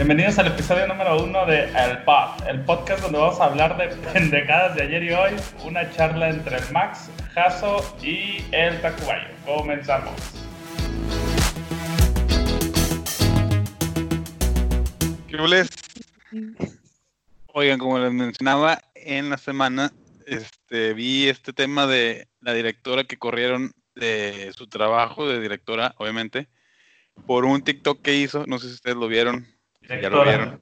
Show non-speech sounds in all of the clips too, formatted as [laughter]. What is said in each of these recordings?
Bienvenidos al episodio número uno de El Pod, el podcast donde vamos a hablar de pendejadas de ayer y hoy, una charla entre Max, Jaso y el Tacubayo. Comenzamos. [laughs] Oigan, como les mencionaba en la semana, este, vi este tema de la directora que corrieron de su trabajo de directora, obviamente, por un TikTok que hizo, no sé si ustedes lo vieron, ya lo vieron.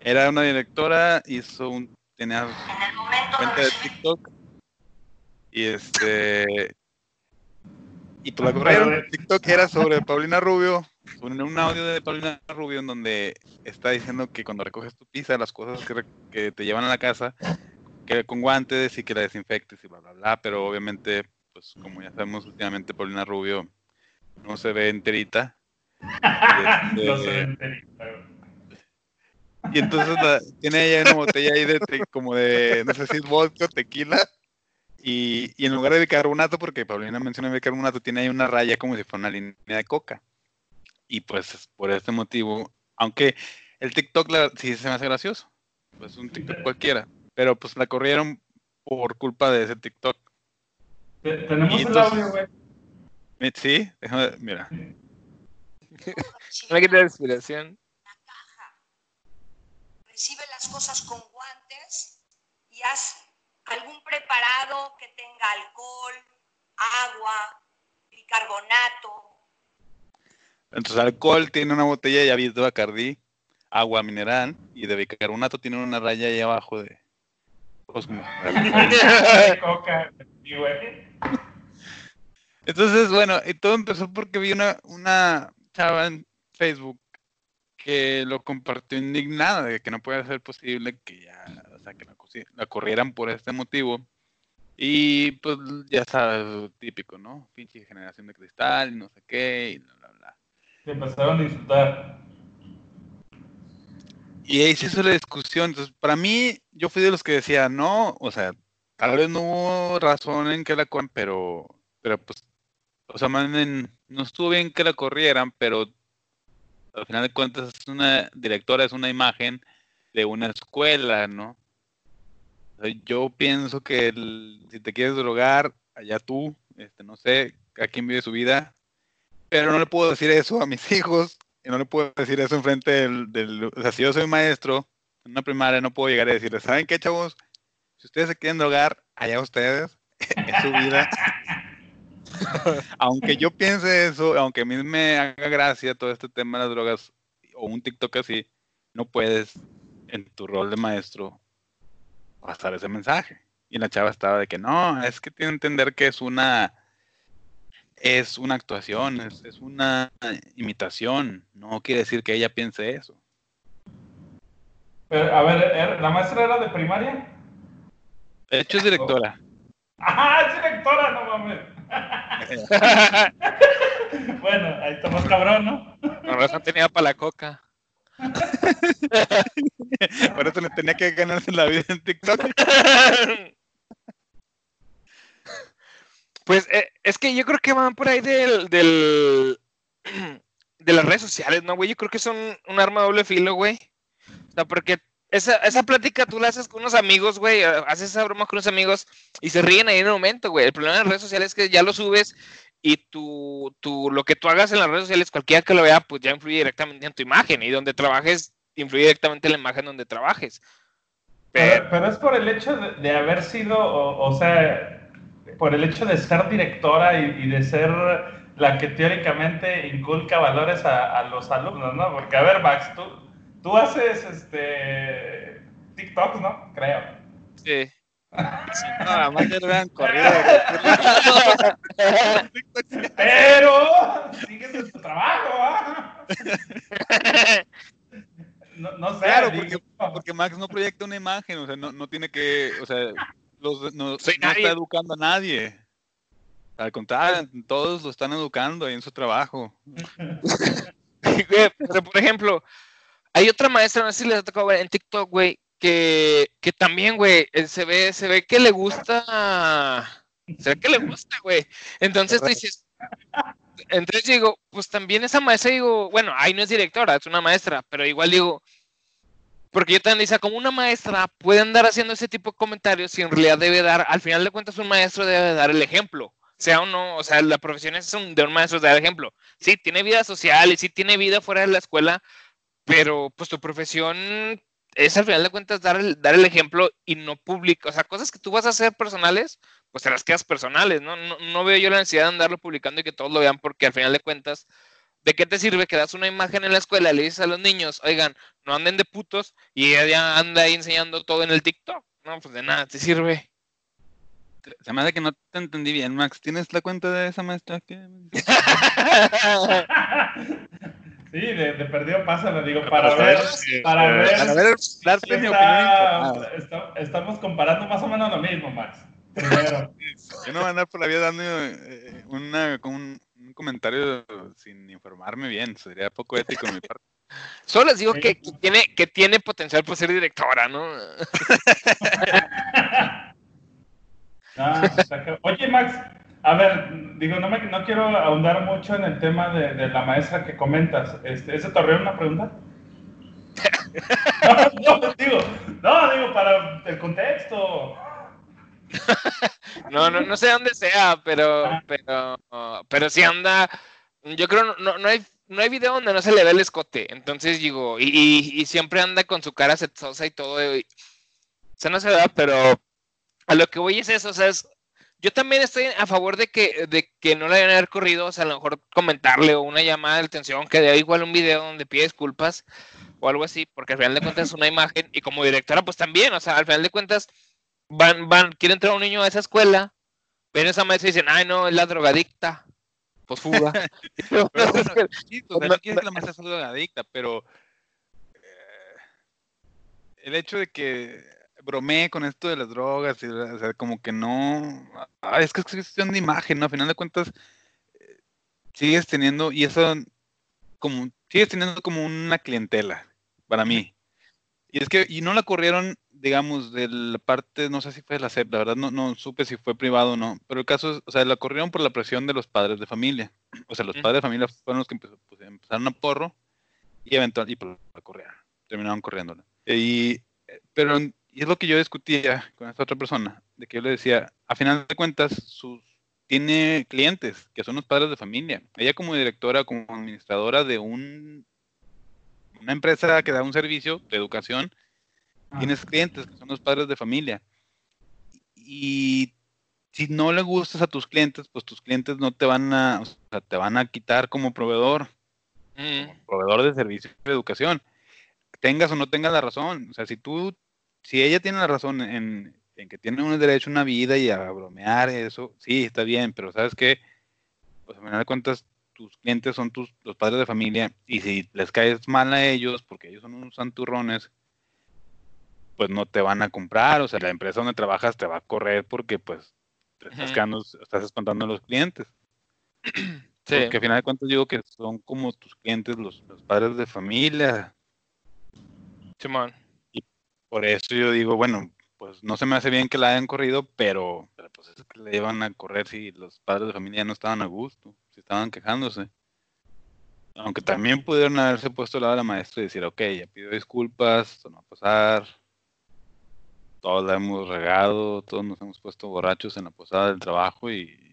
Era una directora, hizo un, tenía cuenta de TikTok y este y pues la corrieron. TikTok era sobre Paulina Rubio, un audio de Paulina Rubio en donde está diciendo que cuando recoges tu pizza, las cosas que, que te llevan a la casa, que con guantes y que la desinfectes y bla bla bla, pero obviamente, pues como ya sabemos últimamente Paulina Rubio no se ve enterita. [laughs] no se ve enterita. Y entonces tiene ella una botella ahí de como de, no sé si es vodka o tequila. Y, y, en lugar de bicarbonato, porque Paulina menciona bicarbonato, tiene ahí una raya como si fuera una línea de coca. Y pues por este motivo, aunque el TikTok la, sí se me hace gracioso, pues un TikTok cualquiera, pero pues la corrieron por culpa de ese TikTok. Tenemos el audio, güey. Sí, déjame, mira. Una quita de inspiración recibe las cosas con guantes y haz algún preparado que tenga alcohol, agua, bicarbonato. Entonces, alcohol tiene una botella ya de Bacardi, agua mineral y de bicarbonato tiene una raya ahí abajo de. Entonces, bueno, y todo empezó porque vi una, una chava en Facebook que lo compartió indignada de que no puede ser posible que ya, o sea, que la, corrieran por este motivo. Y pues ya sabes, típico, ¿no? Pinche generación de cristal no sé qué, y bla, bla, bla. Se empezaron a insultar. Y ahí se hizo la discusión. Entonces, para mí, yo fui de los que decía, no, o sea, tal vez no hubo razón en que la corrieran, pero, pero pues, o sea, no estuvo bien que la corrieran, pero al final de cuentas es una directora, es una imagen de una escuela, ¿no? yo pienso que si te quieres drogar, allá tú, este, no sé a quién vive su vida, pero no le puedo decir eso a mis [laughs] hijos, y no le puedo decir eso enfrente del, del, o sea, si yo soy maestro en una primaria, no puedo llegar a decirles, ¿saben qué, chavos? Si ustedes se quieren drogar, allá ustedes, [laughs] es su vida. [laughs] aunque yo piense eso, aunque a mí me haga gracia todo este tema de las drogas o un TikTok así, no puedes en tu rol de maestro pasar ese mensaje. Y la chava estaba de que no, es que tiene que entender que es una es una actuación, es, es una imitación, no quiere decir que ella piense eso. a ver, ¿er, ¿la maestra era de primaria? De hecho es directora. [laughs] ¡Ah, es directora! No mames. [laughs] bueno, ahí estamos cabrón, ¿no? Con razón tenía para la coca. [laughs] Por eso le tenía que ganarse la vida en TikTok. Pues eh, es que yo creo que van por ahí del, del de las redes sociales, ¿no, güey? Yo creo que son un arma doble filo, güey. O sea, porque esa, esa plática tú la haces con unos amigos, güey, eh, haces esa broma con unos amigos y se ríen ahí en un momento, güey. El problema de las redes sociales es que ya lo subes y tu, tu, lo que tú hagas en las redes sociales, cualquiera que lo vea, pues ya influye directamente en tu imagen y donde trabajes, influye directamente en la imagen donde trabajes. Pero, es por el hecho de, haber sido, o, sea, por el hecho de ser directora y, de ser la que teóricamente inculca valores a, a los alumnos, ¿no? Porque, a ver, Max, tú, Tú haces este TikTok, ¿no? Creo. Sí. sí no, más ya lo vean corrido. [laughs] Pero sigues en tu trabajo, ¿ah? No, no sé. Claro, porque, porque, Max no proyecta una imagen, o sea, no, no tiene que, o sea, los, no, no está educando a nadie. Al contrario, todos lo están educando ahí en su trabajo. [laughs] [laughs] Pero, por ejemplo, hay otra maestra, no sé si les ha tocado ver en TikTok, güey, que, que también, güey, eh, se ve, se ve que le gusta. Se ve que le gusta, güey. Entonces tú dices. entonces digo, pues también esa maestra, digo, bueno, ahí no es directora, es una maestra, pero igual digo, porque yo también dice, como una maestra puede andar haciendo ese tipo de comentarios si en realidad debe dar, al final de cuentas un maestro debe dar el ejemplo, sea o no, o sea, la profesión es un, de un maestro dar ejemplo. Sí, tiene vida social y sí tiene vida fuera de la escuela, pero pues tu profesión es al final de cuentas dar el, dar el ejemplo y no público, o sea, cosas que tú vas a hacer personales, pues te las quedas personales, ¿no? No, no veo yo la necesidad de andarlo publicando y que todos lo vean porque al final de cuentas ¿De qué te sirve que das una imagen en la escuela, le dices a los niños, oigan, no anden de putos, y ella anda ahí enseñando todo en el TikTok? No, pues de nada, te sirve. Se me hace que no te entendí bien, Max. ¿Tienes la cuenta de esa maestra? [laughs] [laughs] Sí, de, de perdido pásalo, digo, para ver, para ver, para ver, darte mi opinión. estamos comparando más o menos lo mismo, Max. Primero. [laughs] Yo no voy a andar por la vida dando eh, una, un, un comentario sin informarme bien, sería poco ético en mi parte. [laughs] Solo les digo que, tiene, que tiene potencial por ser directora, ¿no? [laughs] Ah, oye, Max, a ver, digo, no, me, no quiero ahondar mucho en el tema de, de la maestra que comentas. Este, ¿Ese torreón una pregunta? [laughs] no, no, digo, no, digo, para el contexto. no, no, no sé dónde sea, pero, ah. pero, pero si anda, yo creo, no, no hay no hay video donde no se le ve el escote. Entonces digo, y, siempre anda con su cara sexosa y todo. o sea, no se da, pero a lo que voy es eso. O sea, es, yo también estoy a favor de que, de que no le hayan haber corrido. O sea, a lo mejor comentarle o una llamada de atención, que dé igual un video donde pide disculpas o algo así, porque al final de cuentas es una imagen. Y como directora, pues también. O sea, al final de cuentas van, van, quiere entrar un niño a esa escuela, ven esa maestra y dicen, ay, no, es la drogadicta. Pues fuga. [laughs] [laughs] pero, sí, pues, no quieres que la maestra sea drogadicta, pero eh, el hecho de que bromee con esto de las drogas, y, o sea, como que no. es que es cuestión de imagen, ¿no? A final de cuentas, eh, sigues teniendo, y eso, como, sigues teniendo como una clientela, para mí. Y es que, y no la corrieron digamos, de la parte, no sé si fue de la SEP, la verdad no, no supe si fue privado o no, pero el caso es, o sea, la corrieron por la presión de los padres de familia. O sea, los padres de familia fueron los que pues, empezaron a porro y eventualmente, y pues, la corrieron, terminaron corriéndola. Y, pero, y es lo que yo discutía con esta otra persona, de que yo le decía, a final de cuentas, sus, tiene clientes, que son los padres de familia. Ella como directora, como administradora de un, una empresa que da un servicio de educación, Tienes clientes que son los padres de familia. Y si no le gustas a tus clientes, pues tus clientes no te van a, o sea, te van a quitar como proveedor, mm. proveedor de servicio de educación. Tengas o no tengas la razón. O sea, si tú, si ella tiene la razón en, que tiene un derecho a una vida y a bromear, eso, sí, está bien, pero ¿sabes qué? Pues a final de cuentas, tus clientes son tus, los padres de familia y si les caes mal a ellos, porque ellos son unos santurrones, pues no te van a comprar, o sea, la empresa donde trabajas te va a correr porque pues te estás quedando, estás espantando a los clientes. [clears throat] Sí. Porque al final de cuentas digo que son como tus clientes, los, padres de familia. Simón. Por eso yo digo, bueno, pues no se me hace bien que la hayan corrido, pero, pues es que le iban a correr si los padres de familia no estaban a gusto, si estaban quejándose. Aunque también pudieron haberse puesto al lado de la maestra y decir, ok, ya pido disculpas, esto no va a pasar, todos la hemos regado, todos nos hemos puesto borrachos en la posada del trabajo y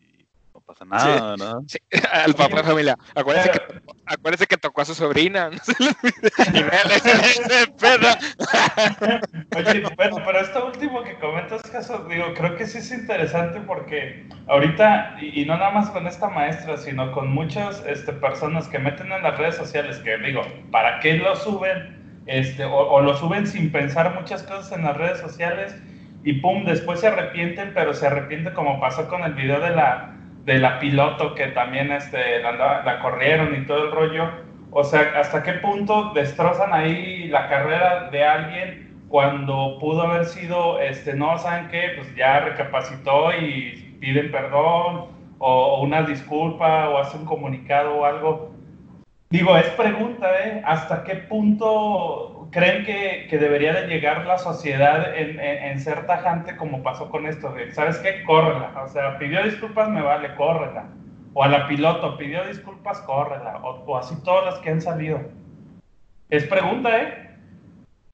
pasa nada, ¿no? [laughs] Al papá de familia. Acuérdense que, acuérdense que tocó a su sobrina. [laughs] [laughs] Oye, bueno, pero esto último que comentas, caso, digo, creo que sí es interesante porque ahorita, y, no nada más con esta maestra, sino con muchas este, personas que meten en las redes sociales, que digo, ¿para qué lo suben? este, o, lo suben sin pensar muchas cosas en las redes sociales y pum, después se arrepienten, pero se arrepienten como pasó con el video de la, de la piloto que también este, la, la corrieron y todo el rollo. O sea, ¿hasta qué punto destrozan ahí la carrera de alguien cuando pudo haber sido, este, no, ¿saben qué? Pues ya recapacitó y piden perdón o, o una disculpa o hace un comunicado o algo Digo, es pregunta, ¿eh? ¿Hasta qué punto creen que, que debería de llegar la sociedad en, en, ser tajante como pasó con esto? ¿Sabes qué? Córrela. O sea, pidió disculpas, me vale, córrela. O a la piloto, pidió disculpas, córrela. O, o así todas las que han salido. Es pregunta, ¿eh?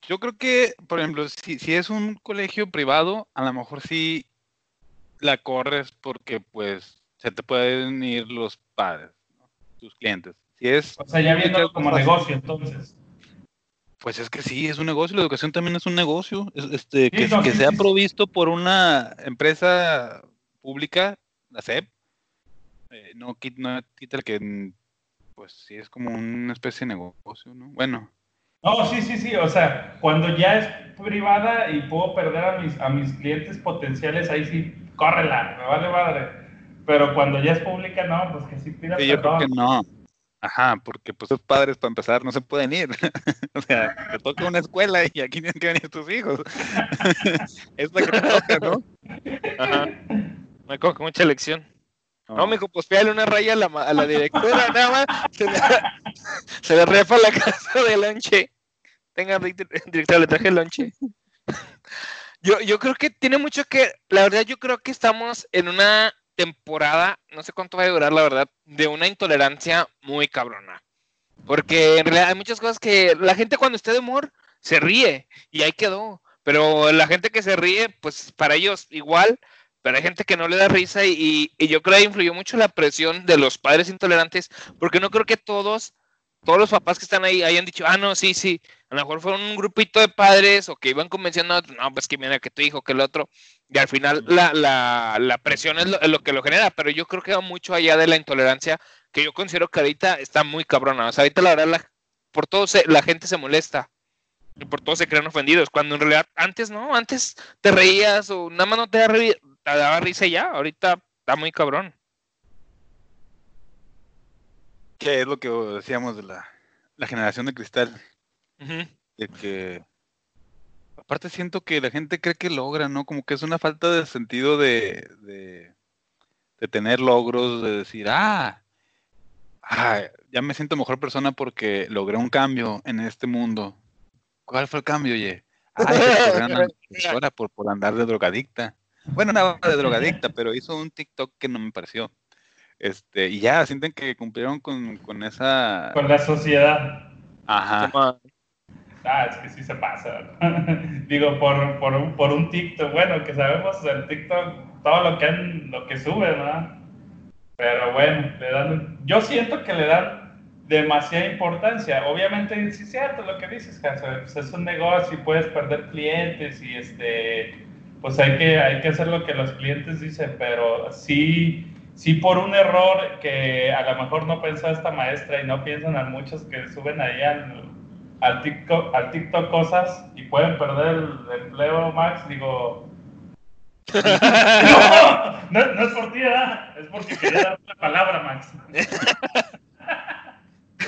Yo creo que, por ejemplo, si, si es un colegio privado, a lo mejor sí la corres porque pues se te pueden ir los padres, ¿no? tus clientes. Si es, O sea, ya viéndolo como negocio, entonces. Pues es que sí, es un negocio, la educación también es un negocio, es- este, que, no, que sí, sea sí, provisto por una empresa pública, la SEP, eh, no, no quita el que, pues sí es como una especie de negocio, ¿no? Bueno, No, sí, sí, sí. O sea, cuando ya es privada y puedo perder a mis, a mis clientes potenciales, ahí sí, córrela, me vale madre. Pero cuando ya es pública, no, pues que sí pida Sí, yo creo perdón. que no. Ajá, porque pues los padres para empezar no se pueden ir. [laughs] o sea, te toca una escuela y aquí tienen que venir tus hijos. [laughs] es la que te toca, ¿no? Ajá. Me coge mucha elección. No, No, mijo, pues pídale una raya a la, a la directora, nada más. Se le, [laughs] se le refa la casa de lonche. Tenga, di- directora, le traje el lonche. Yo, yo creo que tiene mucho que, la verdad, yo creo que estamos en una temporada, no sé cuánto va a durar, la verdad, de una intolerancia muy cabrona. Porque en realidad hay muchas cosas que la gente cuando está de humor se ríe y ahí quedó. Pero la gente que se ríe, pues para ellos igual, pero hay gente que no le da risa y, y- y yo creo que influyó mucho la presión de los padres intolerantes, porque no creo que todos, todos los papás que están ahí hayan dicho, ah, no, sí, sí, a lo mejor fueron un grupito de padres o que iban convenciendo a otros, no, pues que mira que tu hijo, que el otro, y al final la, la, la presión es lo, es lo que lo genera, pero yo creo que va mucho allá de la intolerancia, que yo considero que ahorita está muy cabrona, o sea, ahorita la verdad, la- por todo se- la gente se molesta. Y por todo se creen ofendidos, cuando en realidad antes no, antes te reías o nada más no te daba, ri- te daba risa y ya, ahorita está muy cabrón. que es lo que decíamos de la, la generación de cristal, De que aparte siento que la gente cree que logra, ¿no? Como que es una falta de sentido de, de, de tener logros, de decir, ah, ah, ya me siento mejor persona porque logré un cambio en este mundo. ¿Cuál fue el cambio, oye? Ah, profesora [laughs] por, por andar de drogadicta. Bueno, no de drogadicta, pero hizo un TikTok que no me pareció. Este, y ya, sienten que cumplieron con, con esa... Con la sociedad. Ajá. Ah, es que sí se pasa. [laughs] Digo, por, por, un, por un TikTok, bueno, que sabemos el TikTok, todo lo que, han- lo que sube, ¿verdad? Pero bueno, le dan, yo siento que le dan demasiada importancia. Obviamente, sí es cierto lo que dices, pues es un negocio y puedes perder clientes y este, pues hay que, hay que hacer lo que los clientes dicen, pero sí, sí por un error que a lo mejor no pensó esta maestra y no piensan a muchos que suben ahí al, TikTok, al TikTok cosas y pueden perder el empleo, Max, digo... No, [laughs] no, no es por ti, ¿verdad? Es porque quería darte la palabra, Max.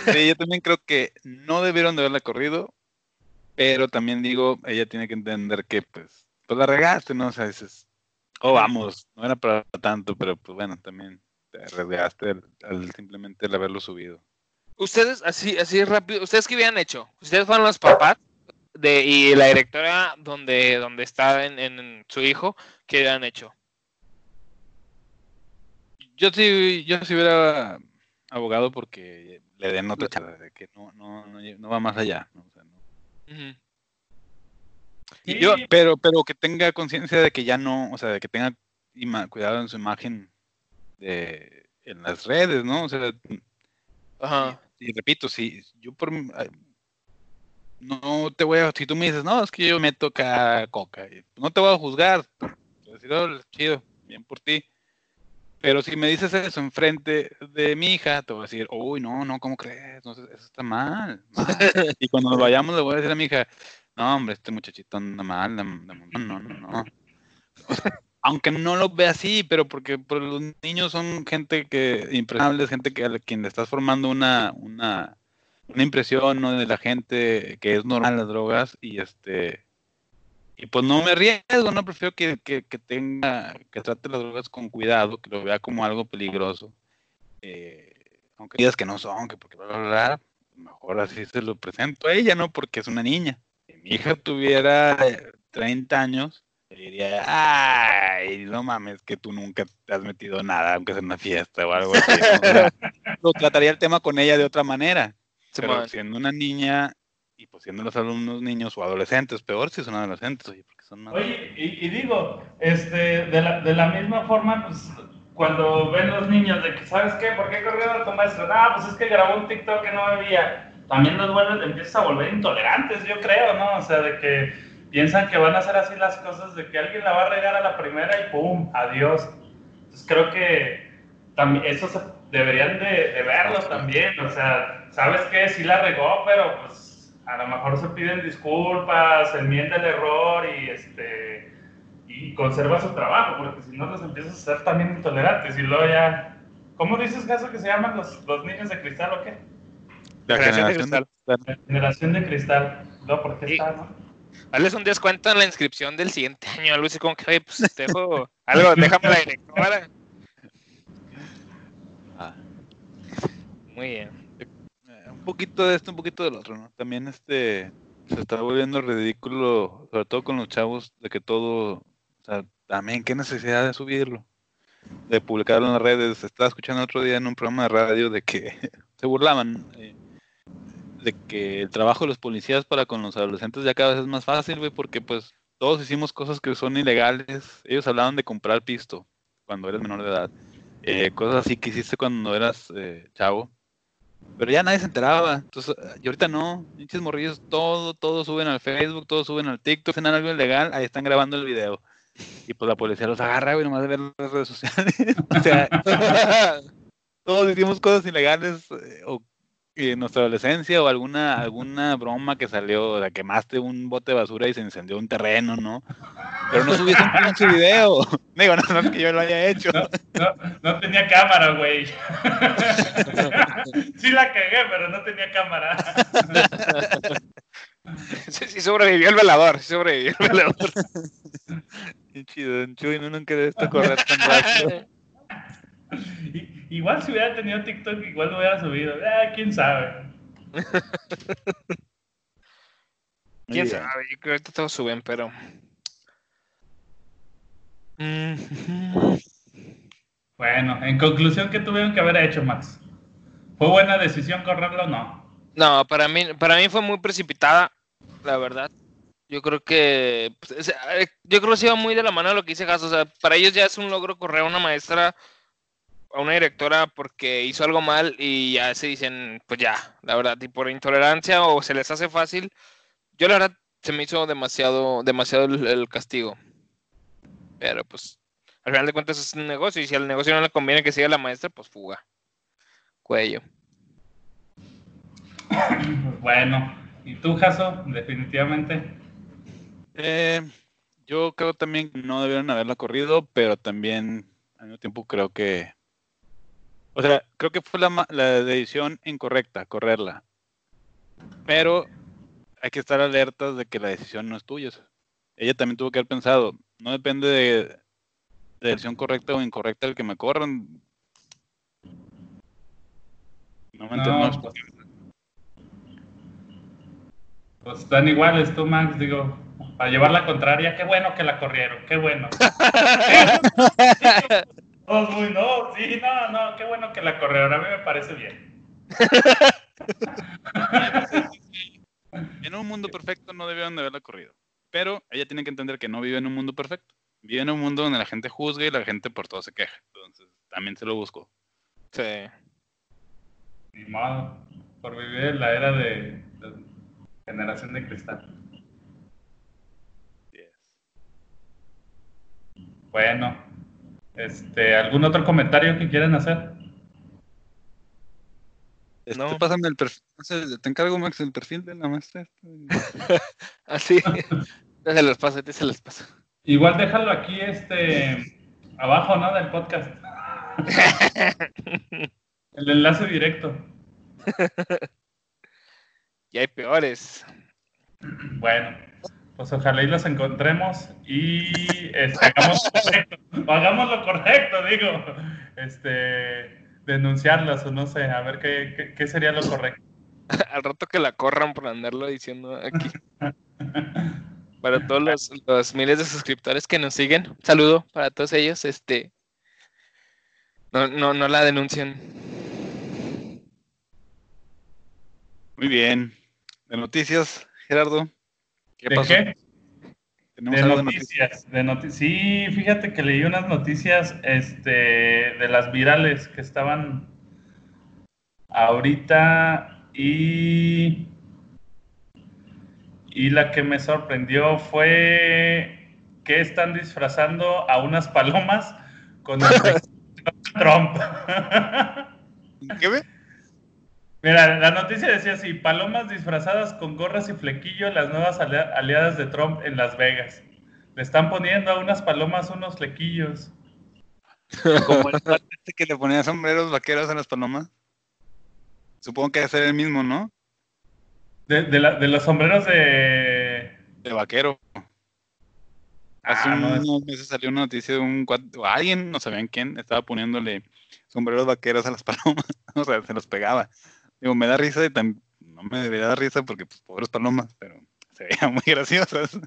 Sí, yo también creo que no debieron de haberla corrido, pero también digo, ella tiene que entender que pues, pues la regaste, ¿no? O sea, dices, oh, vamos, no era para tanto, pero pues bueno, también te arriesgaste al, al simplemente el haberlo subido. Ustedes, así, así rápido, ¿ustedes qué habían hecho? ¿Ustedes fueron los papás de, y la directora donde, donde está en, en su hijo? ¿Qué habían hecho? Yo sí, yo sí hubiera abogado porque le den otra chance, de que no, no, no, no va más allá. ¿no? O sea, no. Ujú. Y Sí. yo, pero, pero que tenga conciencia de que ya no, o sea, de que tenga cuidado en su imagen de, en las redes, ¿no? O sea, Ajá. y repito, si yo por no te voy a, si tú me dices, no, es que yo meto acá coca, no te voy a juzgar, a decir, "Oh, chido, bien por ti. Pero si me dices eso enfrente de mi hija, te voy a decir, uy, no, no, ¿cómo crees? No, eso está mal, [laughs] mal". Y cuando nos vayamos le voy a decir a mi hija, no, hombre, este muchachito anda mal, montón, no, no, no. Aunque no lo ve así, pero porque los niños son gente que impresionables, gente que a quien le estás formando una, una, una impresión ¿no? de la gente que es normal las drogas y este y pues no me arriesgo, no prefiero que, que, tenga, que trate las drogas con cuidado, que lo vea como algo peligroso. Eh, aunque digas que no son, que porque mejor así se lo presento a ella, ¿no? Porque es una niña. Si mi hija tuviera eh, 30 años, diría, ay, no mames, que tú nunca te has metido nada, aunque sea en una fiesta o algo así. lo trataría el tema con ella de otra manera. pero siendo una niña y pues siendo los alumnos niños o adolescentes, peor si son adolescentes, oye, porque son más... Oye, y, digo, este, de la, de la misma forma, pues cuando ven los niños de que, ¿sabes qué? ¿Por qué corrieron a tu maestro? Ah, pues es que grabó un TikTok que no veía. También los vuelves, empiezas a volver intolerantes, yo creo, ¿no? O sea, de que piensan que van a hacer así las cosas, de que alguien la va a regar a la primera y ¡pum! Adiós. Entonces creo que también eso se, deberían de, de verlo también, o sea, ¿sabes qué? Sí la regó, pero pues a lo mejor se piden disculpas, se enmienda el error y este y conserva su trabajo, porque si no los empiezas a ser también intolerantes y luego ya... ¿Cómo dices, caso que se llaman los, los niños de cristal o qué? La generación, de cristal. La generación de cristal. No, ¿por qué está, no? Hazles un descuento en la inscripción del siguiente [laughs] año, algo así como que, oye, pues te dejo algo, [laughs] déjame la directora. Ah. Muy bien. Eh, un poquito de esto, un poquito del otro, ¿no? También este se está volviendo ridículo, sobre todo con los chavos, de que todo o sea, también qué necesidad de subirlo, de publicarlo en las redes. Estaba escuchando otro día en un programa de radio de que [laughs] se burlaban eh, de que el trabajo de los policías para con los adolescentes ya cada vez es más fácil, güey, porque pues todos hicimos cosas que son ilegales. Ellos hablaban de comprar pisto cuando eres menor de edad. Eh, cosas así que hiciste cuando eras eh, chavo. Pero ya nadie se enteraba. Entonces, y ahorita no. Pinches morrillos, todo, todo suben al Facebook, todo suben al TikTok, hacen algo ilegal, ahí están grabando el video. Y pues la policía los agarra, güey, nomás de ver las redes sociales. [laughs] [laughs] todos hicimos cosas ilegales eh, o en nuestra adolescencia o alguna alguna broma que salió, o sea, quemaste un bote de basura y se incendió un terreno, ¿no? Pero no subiste un pinche video. [laughs] Digo, no, es que yo lo haya hecho. No, no, tenía cámara, güey. [laughs] sí la cagué, pero no tenía cámara. [laughs] Sí, sobrevivió el velador, sí sobrevivió el velador. Qué chido, Chuy, no nunca de esto correr tan rápido. Igual si hubiera tenido TikTok, igual lo hubiera subido. Ah, quién sabe. [laughs] quién sabe, yo creo que ahorita todos suben, pero. [laughs] Bueno, en conclusión, ¿qué tuvieron que haber hecho, Max? ¿Fue buena decisión correrlo o no? No, para mí, para mí fue muy precipitada, la verdad. Yo creo que pues, yo creo que se iba muy de la mano lo que dice Gas. O sea, para ellos ya es un logro correr a una maestra, a una directora porque hizo algo mal y ya se dicen, pues ya, la verdad, y por intolerancia o se les hace fácil. Yo la verdad se me hizo demasiado, demasiado el, castigo. Pero pues, al final de cuentas es un negocio y si al negocio no le conviene que siga la maestra, pues fuga. Cuello. [coughs] Bueno, ¿y tú, Jaso? Definitivamente. Eh, yo creo también que no debieron haberla corrido, pero también al mismo tiempo creo que. O sea, creo que fue la, la decisión incorrecta, correrla. Pero hay que estar alertas de que la decisión no es tuya. Ella también tuvo que haber pensado, no depende de, de decisión correcta o incorrecta el que me corran. No me no, pues, pues están iguales tú, Max, digo, para llevar la contraria, qué bueno que la corrieron, qué bueno. [laughs] muy, no, sí, no, no, qué bueno que la corrieron, a mí me parece bien. en un mundo perfecto no debieron de haberla corrido, pero ella tiene que entender que no vive en un mundo perfecto, vive en un mundo donde la gente juzga y la gente por todo se queja, entonces también se lo busco. Sí. Ni modo, por vivir en la era de generación de cristal. Bueno, este, ¿algún otro comentario que quieran hacer? Este, no. Pásame el perfil. Te encargo, Max, el perfil de la maestra. Así. [laughs] Ah, [laughs] se los paso, se los paso. Igual déjalo aquí, este, abajo, ¿no? Del podcast. [laughs] el enlace directo. y hay peores. Bueno. Pues ojalá y los encontremos y este, hagamos, lo correcto, hagamos lo correcto, digo, este, denunciarlas o no sé, a ver qué, qué, sería lo correcto. [laughs] Al rato que la corran por andarlo diciendo aquí. para todos los, los miles de suscriptores que nos siguen. Un saludo para todos ellos. Este, no, no, no la denuncien. Muy bien. De noticias, Gerardo. ¿Qué ¿De pasó? qué? De noticias, de noticias. Sí, fíjate que leí unas noticias este, de las virales que estaban ahorita y, y la que me sorprendió fue que están disfrazando a unas palomas con el [laughs] Trump. [laughs] ¿Qué ve? Mira, la noticia decía así, palomas disfrazadas con gorras y flequillo, las nuevas aliadas de Trump en Las Vegas. Le están poniendo a unas palomas unos flequillos. [laughs] Como el este que le ponía sombreros vaqueros a las palomas. Supongo que debe ser el mismo, ¿no? De, de, los sombreros de... De vaquero. Hace ah, unos meses salió una noticia de un alguien, no sabían quién, estaba poniéndole sombreros vaqueros a las [laughs] palomas. o sea, se los pegaba. Digo, me da risa y también no me debería dar risa porque, pues, pobres palomas, pero [laughs] se veían muy graciosas.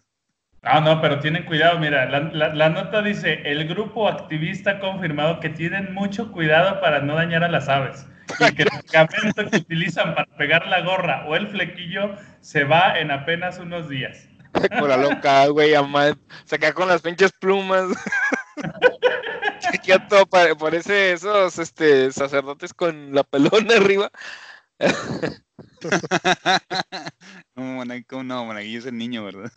Ah, no, pero tienen cuidado, mira, la, nota dice, el grupo activista ha confirmado que tienen mucho cuidado para no dañar a las aves y que el medicamento que utilizan para pegar la gorra o el flequillo se va en apenas unos días. [laughs] Con la loca, güey, se queda con las pinches plumas. [laughs] se queda todo, parece esos este, sacerdotes con la pelona arriba. [laughs] no, no, Monaguillo es el niño, ¿verdad?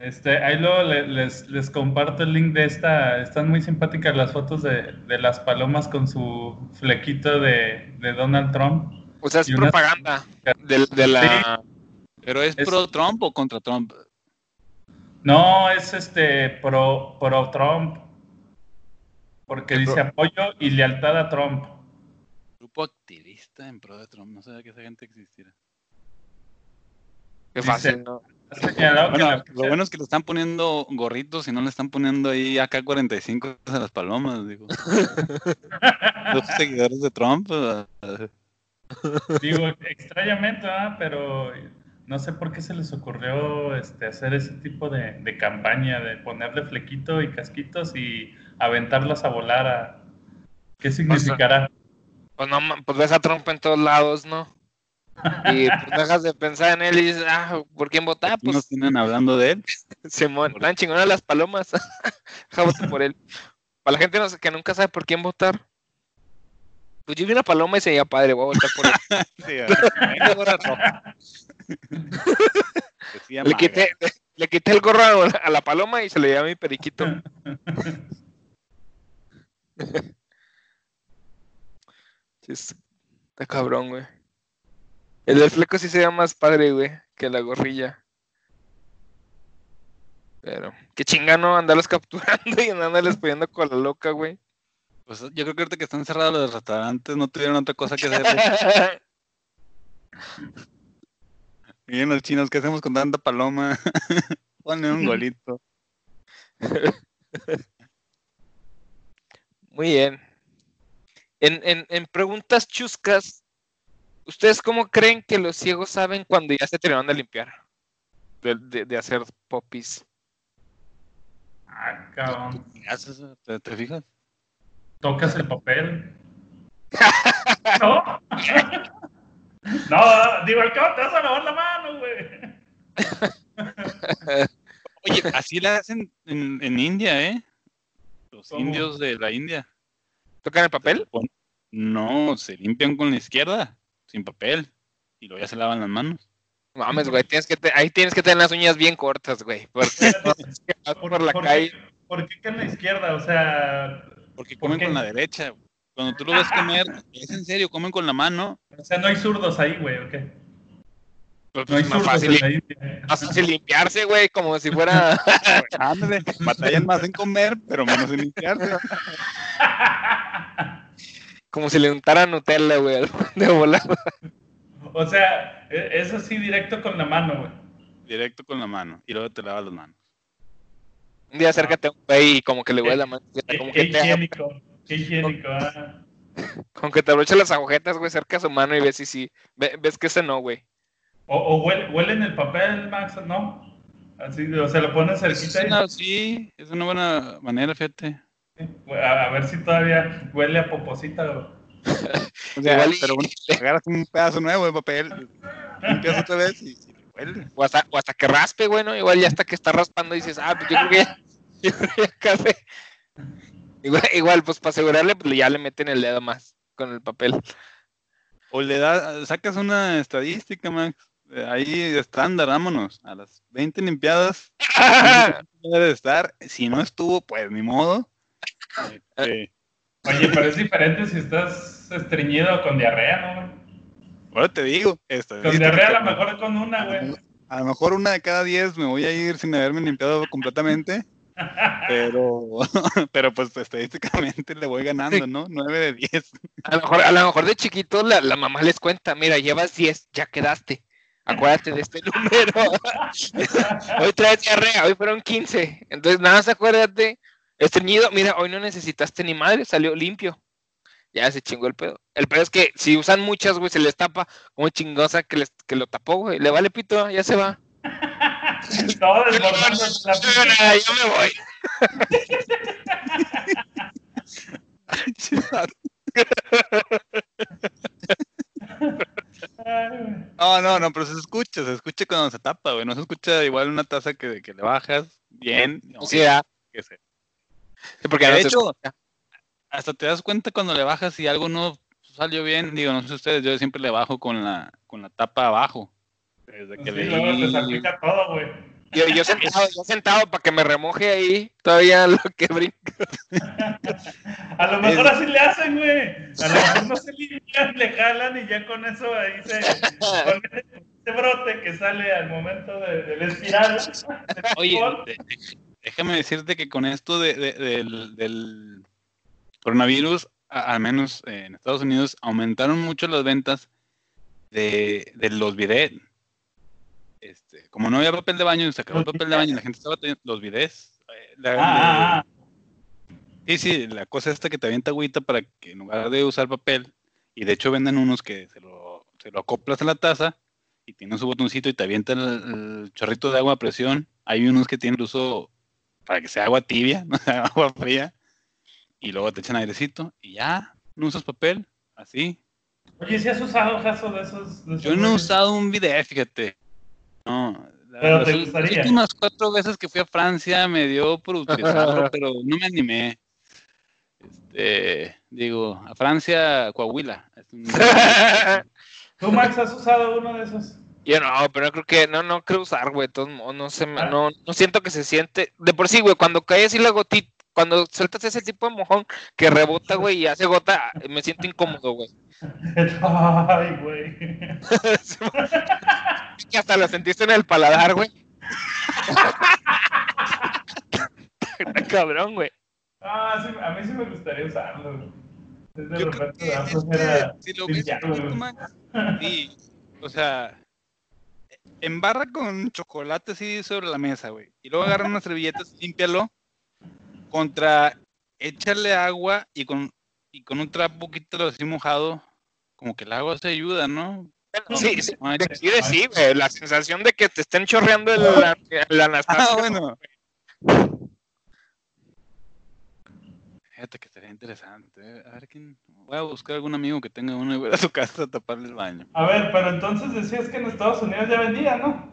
Este, ahí luego les, les, comparto el link de esta. Están muy simpáticas las fotos de, las palomas con su flequito de, Donald Trump. O sea, es propaganda de, la... ¿Pero es, pro Trump o contra Trump? No, es este pro, pro Trump. Porque dice apoyo y lealtad a Trump. Grupo activista en pro de Trump. No sabía que esa gente existiera. Qué fácil, ¿no? lo bueno es que le están poniendo gorritos y no le están poniendo ahí AK-45 a las palomas, digo. [laughs] Los seguidores de Trump. digo, extrañamente, pero no sé por qué se les ocurrió este, hacer ese tipo de, campaña, de ponerle flequito y casquitos y aventarlas a volar. ¿Qué significará? Pues, no, pues ves a Trump en todos lados, ¿no? Y pues dejas de pensar en él y dices, ah, ¿por quién votar? Pues nos tienen hablando de él. Se están chingonas las palomas. [laughs] Deja por él. Para la gente que nunca sabe por quién votar. Pues yo vi una paloma y se veía padre, voy a votar por él. [laughs] [laughs] le, quité, le quité el gorro a la paloma y se le dio a mi periquito. [laughs] está cabrón, güey. El del fleco sí sería más padre, güey, que la gorrilla. Pero, qué chingano andarlos capturando y andarles poniendo con la loca, güey. Pues yo creo que ahorita que están cerrados los restaurantes no tuvieron otra cosa que hacer. [laughs] Miren los chinos, ¿qué hacemos con tanta paloma? [laughs] Ponen un golito. Muy bien. En, en, en preguntas chuscas, ¿Ustedes cómo creen que los ciegos saben cuando ya se terminaron de limpiar? De, hacer popis. Ah, cabrón. ¿Te, ¿Te, fijas? ¿Tocas el papel? [laughs] ¿No? [laughs] no, digo, al cabo te vas a lavar la mano, güey. [laughs] Oye, así la hacen en, en India, ¿eh? Los indios de la India. ¿Tocan el papel? No, se limpian con la izquierda sin papel y luego ya se lavan las manos. Mames, güey, tienes que ahí tienes que tener las uñas bien cortas, güey. Porque [laughs] por, la calle. ¿Por qué con la izquierda? O sea. Porque comen con la derecha. Cuando tú lo ves comer, es en serio, comen con la mano. O sea, no hay zurdos ahí, güey, ¿o qué? Pues, no hay más fácil, más fácil limpiarse, güey, como si fuera. [laughs] Ándale, batallan más en comer, pero menos en limpiarse. Como si le untara Nutella, güey, de volada. O sea, e, es así directo con la mano, güey. Directo con la mano. Y luego te lavas las manos. Un día acércate a un güey y como que le huele la mano. Como qué, higiénico, qué higiénico, ah. Con que te abroche las agujetas, güey, cerca a su mano y ves si sí. Ves que ese no, güey. O, o huele, huele en el papel, Max, ¿no? Así, o sea, lo ponen cerquita. Es y- sí, es una buena manera, fíjate. a, a ver si todavía huele a poposita. güey. [laughs] O sea, pero bueno, agarras un pedazo nuevo de papel, limpias otra vez y, y huele. O hasta, o hasta que raspe, güey, ¿no? Igual ya hasta que está raspando dices, ah, pues yo creo que ya, [laughs] yo creo que ya café. Igual, igual, pues para asegurarle, pues ya le meten el dedo más con el papel. O le das, sacas una estadística, Max. Ahí estándar, vámonos. A las 20 limpiadas [laughs] debe de estar. Si no estuvo, pues ni modo. Este, Oye, pero es diferente si estás estreñido con diarrea, ¿no? güey? ahora te digo, Con estadística, diarrea a lo mejor con una, güey. A lo mejor una de cada 10 me voy a ir sin haberme limpiado completamente. Pero, [laughs] pero pues estadísticamente le voy ganando, ¿no? 9 de 10. A lo mejor, a lo mejor de chiquitos la, la mamá les cuenta, mira, llevas 10, ya quedaste. Acuérdate de este [laughs] número. [laughs] hoy traes diarrea, hoy fueron 15. Entonces, nada más acuérdate. Estreñido, mira, hoy no necesitaste ni madre, salió limpio. Ya se chingó el pedo. El pedo es que si usan muchas, güey, se les tapa como chingosa que, les, que lo tapó, güey. Le vale pito, ya se va. [laughs] Todo yo me voy. No, no, no, pero se escucha, se escucha cuando se tapa, güey. No se escucha igual una taza que, que le bajas bien. O sea, que se- sí, porque De no se hecho, escucha. hasta te das cuenta cuando le bajas si algo no salió bien. Digo, no sé ustedes, yo siempre le bajo con la, con la tapa abajo. Desde que Sí, leí. luego te salpica todo, güey. Yo, yo sentado, yo sentado para que me remoje ahí todavía [laughs] lo que brinca. A lo mejor Es- así le hacen, güey. A lo mejor no se limpian, le jalan y ya con eso ahí se. Con ese brote que sale al momento de, del espiral. Oye, de- de- déjame decirte que con esto de- de- del, del coronavirus, a- al menos en Estados Unidos, aumentaron mucho las ventas de, de los bidets. Como no había papel de baño, se acabó el papel de baño y la gente estaba teniendo los bidets. eh, la- Ah, ah, Sí, sí, la cosa esta que te avienta agüita para que en lugar de usar papel, y de hecho venden unos que se lo, se lo acoplas a la taza y tiene su botoncito y te avienta el, el chorrito de agua a presión. Hay unos que tienen incluso para que sea agua tibia, [laughs] no sea agua fría, y luego te echan airecito y ya, no usas papel, así. ah. Oye, ¿sí has usado caso de esos? de esos Yo no he usado un bidet, fíjate. No. Pero las, te las gustaría. últimas cuatro veces que fui a Francia me dio por utilizarlo, [laughs] pero no me animé. Este, digo, a Francia, Coahuila. ¿Tú, Max, has usado uno de esos? Yo no, pero no creo que, no, no creo usar, güey, modos, no se me, no, no siento que se siente, de por sí, güey, cuando cae así la gotita, cuando sueltas ese tipo de mojón que rebota, güey, y hace gota, me siento incómodo, güey. [laughs] Ay, güey. [laughs] Y hasta lo sentiste en el paladar, güey. Está [laughs] cabrón, güey. Ah, sí, a mí sí me gustaría usarlo. güey. Yo creo que que si lo ves un limpiarlo, poquito güey. más, sí, o sea, en barra con chocolate así sobre la mesa, güey. Y luego agarra unas servilletas, límpialo, contra échale agua y con, y con un trapo quítalo así mojado, como que el agua se ayuda, ¿no? Sí, sí, de- sí, de sí, güey, la sensación de que te estén chorreando el, Ah, Anastasio. bueno. Fíjate que sería interesante. eh. A ver quién. Voy a buscar algún amigo que tenga uno y voy a su casa a taparle el baño. A ver, pero entonces decías que en Estados Unidos ya vendía, ¿no?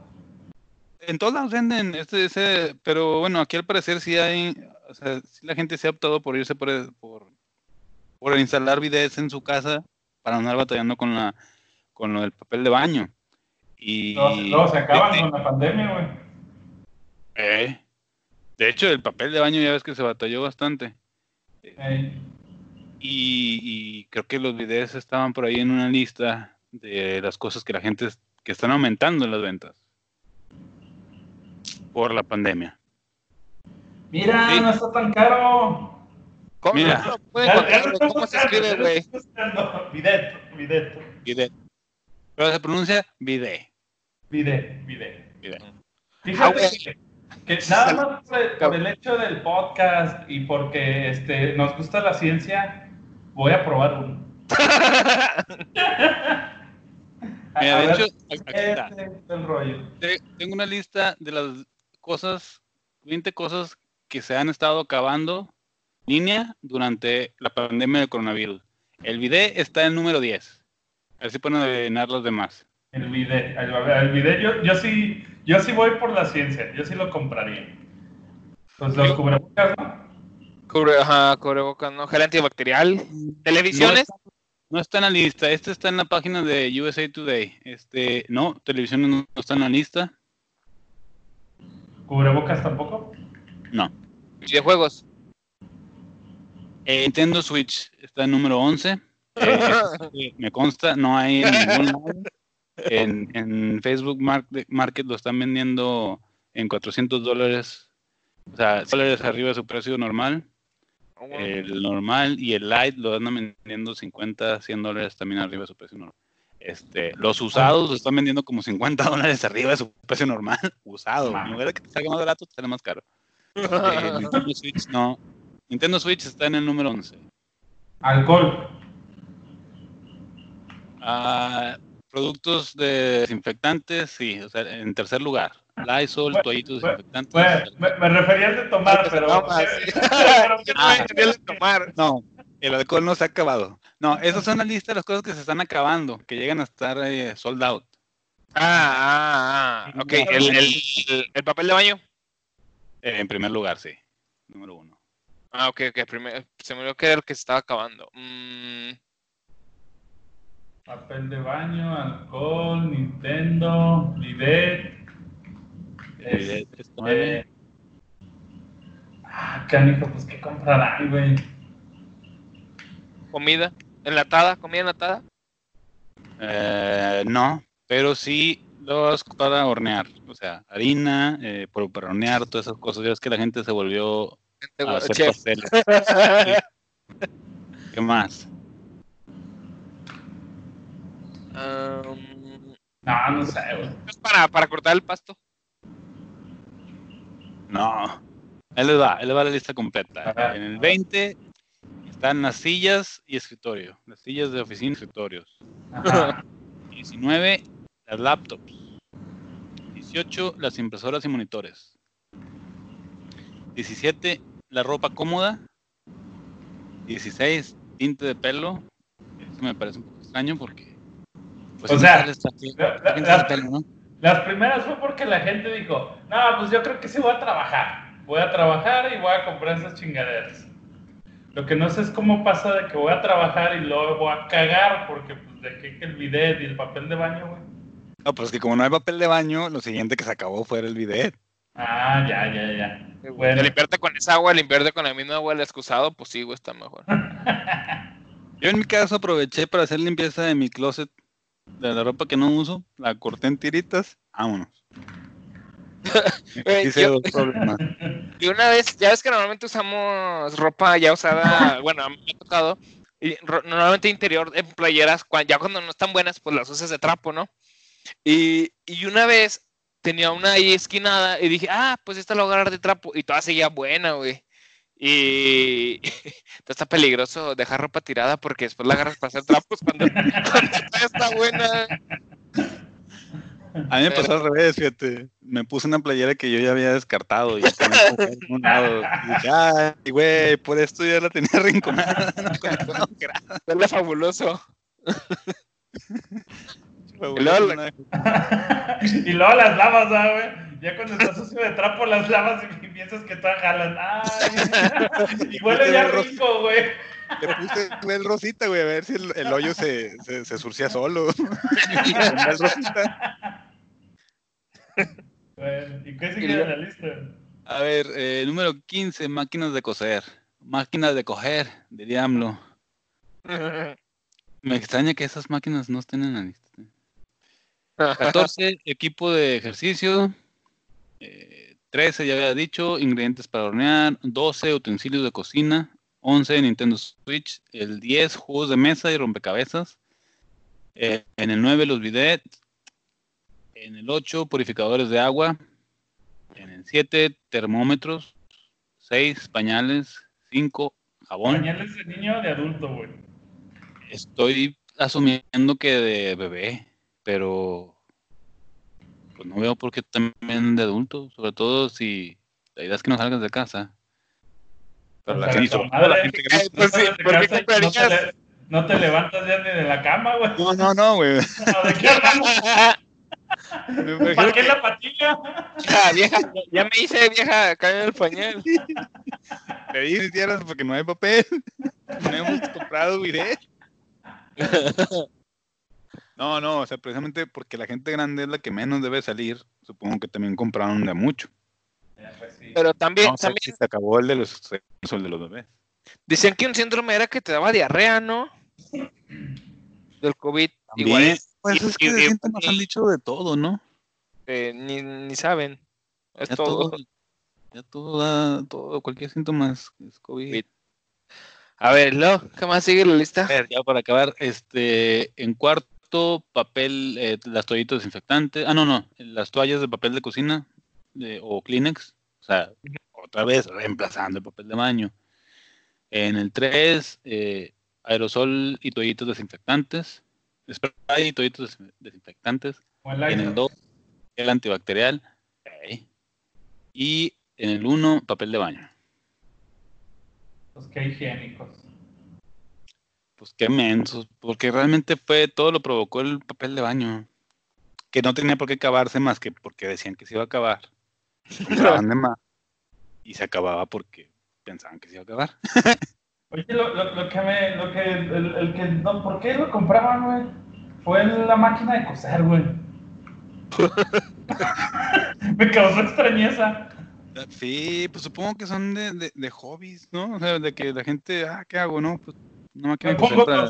En todos lados venden este, ese, pero bueno, aquí al parecer sí hay, o sea, sí la gente se ha optado por irse por, por, por instalar bidets en su casa para no andar batallando con la, con lo del papel de baño. Y Luego, se- acaban de, con la pandemia, güey. eh, de hecho, el papel de baño ya ves que se batalló bastante. Y, y creo que los bidets estaban por ahí en una lista de las cosas que la gente que están aumentando en las ventas por la pandemia. Mira, Sí. no está tan caro. ¿Cómo, Mira. no pueden ¿Cómo se escribe, lo güey? estoy buscando. Bidet, bidet, Bidet. Pero se pronuncia bidet. bidet, bidet. bidet. Fíjate Ah, que, que nada más por el, por el hecho del podcast y porque este, nos gusta la ciencia, voy a probar uno. [laughs] Mira, de hecho, aquí está. Este es el rollo. Te- Tengo una lista de las cosas, 20 cosas que se han estado acabando en línea durante la pandemia del coronavirus. El video está en número 10. A ver si pueden adivinar los demás. El video, el, el video yo, yo sí, yo sí voy por la ciencia, yo sí lo compraría. Pues los cubrebocas, ¿no? Cubre, ajá, cubrebocas, ¿no? Gel antibacterial. ¿Televisiones? No está, no está en la lista. Este está en la página de USA Today. Este, no, televisión no está en la lista. ¿Cubrebocas tampoco? No. Videojuegos. Eh, Nintendo Switch está en número 11. Eh, [laughs] me consta, no hay en ningún lado. En, en Facebook Market, Market lo están vendiendo en 400 dólares. O sea, dólares arriba de su precio normal. El normal y el light lo andan vendiendo 50, 100 dólares también arriba de su precio normal. Este, los usados lo están vendiendo como 50 dólares arriba de su precio normal. Usado. En lugar de que te salga más barato, te sale más caro. Eh, [laughs] Nintendo Switch no. Nintendo Switch está en el número 11. Alcohol. Ah, productos de desinfectantes, sí, o sea, en tercer lugar. Lysol, Bueno, toallitos bueno, desinfectantes. Bueno, me, me refería al de tomar, pero. Toma, [laughs] [laughs] pero- sí. pero- Yo no el de tomar. No, el alcohol no se ha acabado. No, esas son la lista de las cosas que se están acabando, que llegan a estar eh, sold out. Ah, ah, ah. Ok, el, el, el, el papel de baño. Eh, en primer lugar, sí. Número uno. Ah, ok, ok. Primero, se me olvidó que era el que se estaba acabando. Mm, Papel de baño, alcohol, Nintendo, bidet. Bidet, este. Ah, canijo, pues qué comprarán, güey. comida. Enlatada, comida enlatada. Eh, no, pero sí los para hornear. O sea, harina, eh, por- para hornear, todas esas cosas. Ya es que la gente se volvió Gente, a hacer chef. pasteles. [laughs] ¿Qué más? Um, No, no sé, güey. es para, para cortar el pasto. No. Ahí les va, ahí les va la lista completa. Ajá. En el 20 están las sillas y escritorio. Las sillas de oficina y escritorios. Ajá. 19, las laptops. 18, las impresoras y monitores. 17, la ropa cómoda. 16, tinte de pelo. Esto me parece un poco extraño porque. Pues, O sea, la- la- la- pelo, ¿no? Las primeras fue porque la gente dijo, no, pues yo creo que sí voy a trabajar. Voy a trabajar y voy a comprar esas chingaderas. Lo que no sé es cómo pasa de que voy a trabajar y luego voy a cagar porque pues dejé que el bidet y el papel de baño, güey. No, pues que como no hay papel de baño, lo siguiente que se acabó fue el bidet. Ah, ya, ya, ya. Bueno. limpiarte con esa agua, limpiarte con la misma agua el excusado, pues sí, güey, está mejor. [laughs] Yo en mi caso aproveché para hacer limpieza de mi closet de la ropa que no uso, la corté en tiritas, vámonos. [laughs] Güey, Hice yo- dos problemas. [laughs] Y una vez, ya ves que normalmente usamos ropa ya usada, bueno, a mí me ha tocado, y normalmente interior en playeras, ya cuando no están buenas, pues las usas de trapo, ¿no? Y, y una vez tenía una ahí esquinada y dije, ah, pues esta la voy a agarrar de trapo, y toda seguía buena, güey. Y [laughs] está peligroso dejar ropa tirada porque después la agarras para hacer trapos cuando, [laughs] cuando está buena. A mí me pasó al revés, fíjate. Me puse una playera que yo ya había descartado y en un lado. Y dije, ay, güey, por esto ya la tenía [laughs] rinconada. Huele fabuloso. [laughs] y luego y luego las lavas, ¿ah, güey? Ya cuando está sucio de trapo las lavas y piensas que todas jalan. Ay, y huele ya rico, güey. Le puse el rosita, güey, a ver si el, el hoyo se, se, se surcía solo. [laughs] El rosita. Bueno, ¿y qué sigue en la lista? A ver, eh, número 15, máquinas de coser. Máquinas de coger, diría AMLO. [laughs] Me extraña que esas máquinas no estén en la lista. 14, equipo de ejercicio. Eh, 13, ya había dicho, ingredientes para hornear. 12, utensilios de cocina. 11, Nintendo Switch. El 10, juegos de mesa y rompecabezas. Eh, en el 9, los bidets. En el 8, purificadores de agua. En el 7, termómetros. 6, pañales. 5, jabón. Pañales de niño o de adulto, güey. Estoy asumiendo que de bebé. Pero pues no veo por qué también de adulto, sobre todo si la idea es que no salgas de casa. Pero la gente, no- te te levantas ya ni de la cama, güey. No, no, no, güey. [laughs] ¿De qué hablamos? ¿Para qué que- la patilla? Ya, vieja, ya- me hice vieja en el pañal. Pedir tierras porque no hay papel. [laughs] No hemos comprado viré. [laughs] No, no, o sea, precisamente porque la gente grande es la que menos debe salir, supongo que también compraron de a mucho. Pues. Pero también, No sé también si se acabó el de los el de los bebés. decían que un síndrome era que te daba diarrea, ¿no? Del COVID. También, Igual pues y- es que y- de y- síntomas y- han dicho de todo, ¿no? eh, ni, ni saben. Es Ya todo. todo, ya todo, da- todo, cualquier síntoma es, es COVID. COVID. A ver, Lo, ¿qué más sigue la lista? A ver, ya para acabar, este, en cuarto, papel, eh, las toallitas desinfectantes, ah, no, no, las toallas de papel de cocina de- o Kleenex, o sea, otra vez reemplazando el papel de baño. En el 3, aerosol y toallitas desinfectantes, spray y toallitas des- desinfectantes. El En el 2, el antibacterial. Y en el 1, papel de baño. Pues qué higiénicos. Pues qué mensos, porque realmente fue, todo lo provocó el papel de baño. Que no tenía por qué acabarse más que porque decían que se iba a acabar. [laughs] De más. Y se acababa porque pensaban que se iba a acabar. [laughs] Oye, lo, lo, lo que me. Lo que, el, el que no, ¿Por qué lo compraban, güey? Fue la máquina de coser, güey. [laughs] me causó extrañeza. Sí, pues supongo que son de, de, de hobbies, ¿no? O sea, de que la gente, ah, ¿qué hago? No, pues máquina Me güey.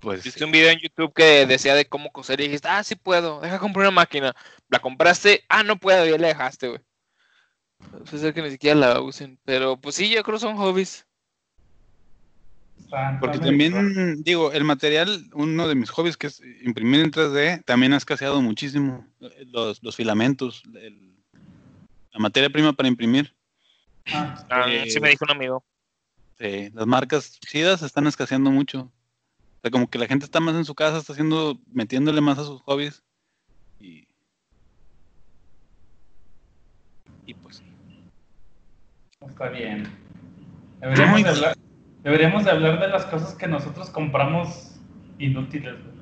Pues Viste un video en YouTube que decía de cómo coser y dijiste, ah, sí puedo, deja comprar una máquina. La compraste, ah, no puedo, ya la dejaste, güey. Puede ser que ni siquiera la usen, pero pues sí, yo creo que son hobbies. Porque también, digo, el material, uno de mis hobbies que es imprimir en 3D, también ha escaseado muchísimo. Eh, Los, los filamentos, el- la materia prima para imprimir. Ah, Ah, Eh, sí me dijo un amigo. Sí, las marcas chidas están escaseando mucho. O sea, como que la gente está más en su casa, está haciendo, metiéndole más a sus hobbies. Y, y pues sí. está bien. Deberíamos, de hablar, deberíamos de hablar de las cosas que nosotros compramos inútiles, güey.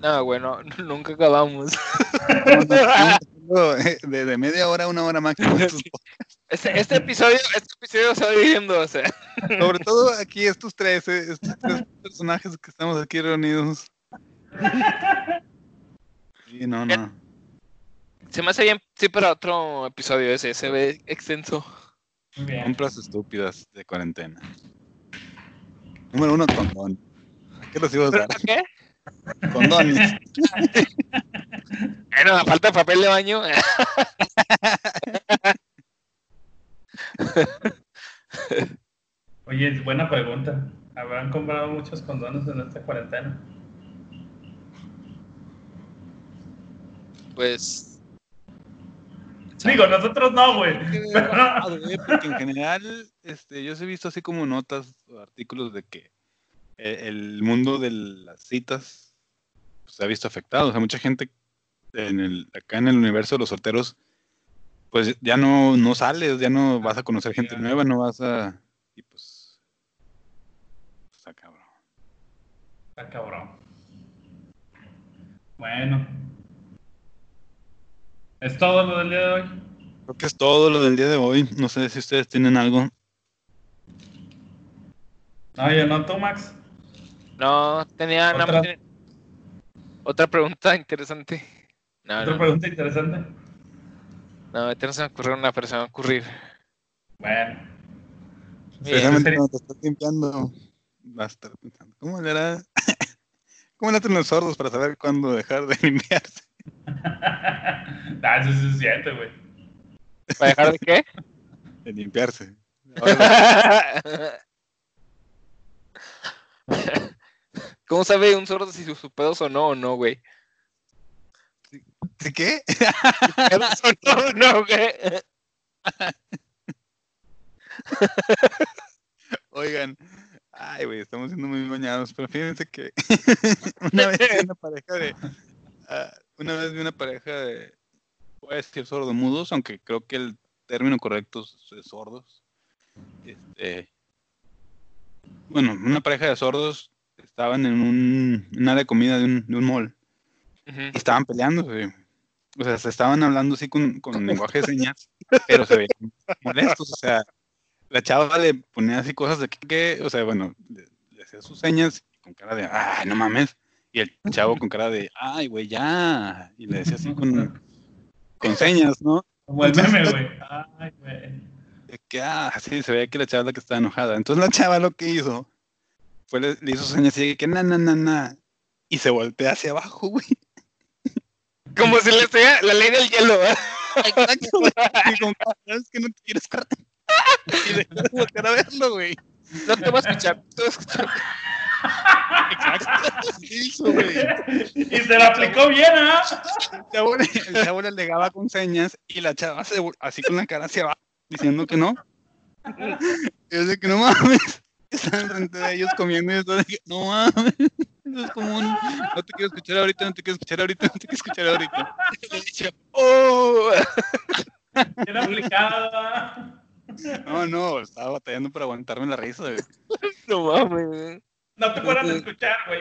No, bueno, [laughs] nunca acabamos. [laughs] [laughs] De, de media hora a una hora [laughs] estos Este, este episodio, este episodio se va dividiendo, o sea. Sobre todo aquí estos tres, eh, estos tres personajes que estamos aquí reunidos. Sí, no, no. Se me hace bien, sí, para otro episodio ese, se ve extenso. Bien. Compras estúpidas de cuarentena. Número uno, condón. ¿Qué los iba a ¿Pero usar? qué? Condones. [laughs] Bueno, falta de papel de baño. Oye, buena pregunta. ¿Habrán comprado muchos condones en esta cuarentena? Pues. Digo, nosotros no, güey. Porque en general, este, yo sí he visto así como notas o artículos de que el mundo de las citas pues, se ha visto afectado. O sea, mucha gente en el, acá en el universo de los solteros, pues ya no, no sales, ya no vas a conocer gente nueva, no vas a. Y pues. Está cabrón. Está cabrón. Bueno. ¿Es todo lo del día de hoy? Creo que es todo lo del día de hoy. No sé si ustedes tienen algo. No, yo no, tú, Max. No, tenía nada Otra. más tenía- Otra pregunta interesante. No, Otra no, pregunta interesante. no, ahorita no se me ocurrió una, pero se me va a ocurrir. Bueno. Sería- cuando te estás limpiando, vas a estar pensando, ¿cómo le hará? [laughs] ¿Cómo le hacen los sordos para saber cuándo dejar de [laughs] limpiarse? [laughs] ah, eso es cierto, güey. ¿Para dejar de qué? De limpiarse. ¿Cómo sabe un sordo si su, su pedo sonó o no, güey? ¿Sí [laughs] qué? ¿Pedo sonó o no, güey? Oigan, Ay, güey, estamos siendo muy bañados, pero fíjense que [laughs] una vez vi una pareja de. ah, una vez vi una pareja de. Voy a decir sordomudos, aunque creo que el término correcto es, es sordos. Este, bueno, una pareja de sordos estaban en un, un área de comida de un, de un mall Ujú. y estaban peleando, güey. O sea, se estaban hablando así con, con [laughs] lenguaje de señas, pero se veían molestos. O sea, la chava le ponía así cosas de que, que- o sea, bueno, le, le hacía sus señas con cara de, ay, no mames. Y el chavo con cara de, ay, güey, ya. Y le decía así con, con señas, ¿no? Como el meme, güey. Ay, güey. De que, ah, sí, se veía que la chava es la que estaba enojada. Entonces la chava lo que hizo fue le, le hizo señas así que, na, na, na, na. Y se voltea hacia abajo, güey. [laughs] Como si le sea la ley del hielo, ¿eh? Exacto, güey. Y como, ¿sabes que no te quieres parar? Y dejó de voltear a verlo, güey. No te voy a escuchar. Te voy a escuchar. Exacto. Hizo, güey. Y se la aplicó bien, ¿ah? El chavo, le, el chavo le alegaba con señas y la chava se, así con la cara hacia abajo, diciendo que no. Y yo de que no mames. Estaba enfrente de ellos comiendo y de que no mames. Eso es como un, no te quiero escuchar ahorita, no te quiero escuchar ahorita, no te quiero escuchar ahorita. Le oh. Bien aplicado, ¿ah? No, no, estaba batallando para aguantarme la risa. güey. No mames. No te fueran a escuchar, güey.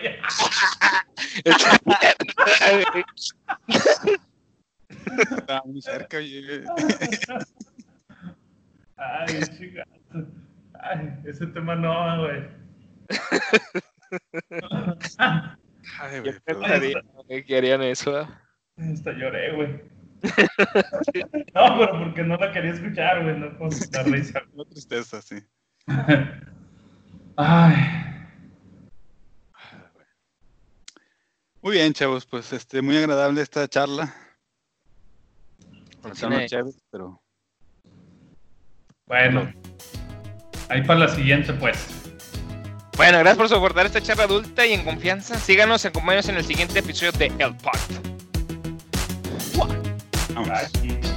Estaba muy cerca. güey. [laughs] Ay, chica. Ay, ese tema no, güey. Ay, güey, perdón. pensaría güey, que harían eso. ¿eh? Hasta lloré, güey. [laughs] No, pero porque no la quería escuchar, güey, no con la risa. [laughs] Una tristeza, sí. Ay, Muy bien, chavos, pues este, muy agradable esta charla. Tiene- Pasaron chéveres, pero bueno. Ahí para la siguiente, pues. Bueno, gracias por soportar esta charla adulta y en confianza. Síganos, acompáñanos en el siguiente episodio de El Pod. vamos.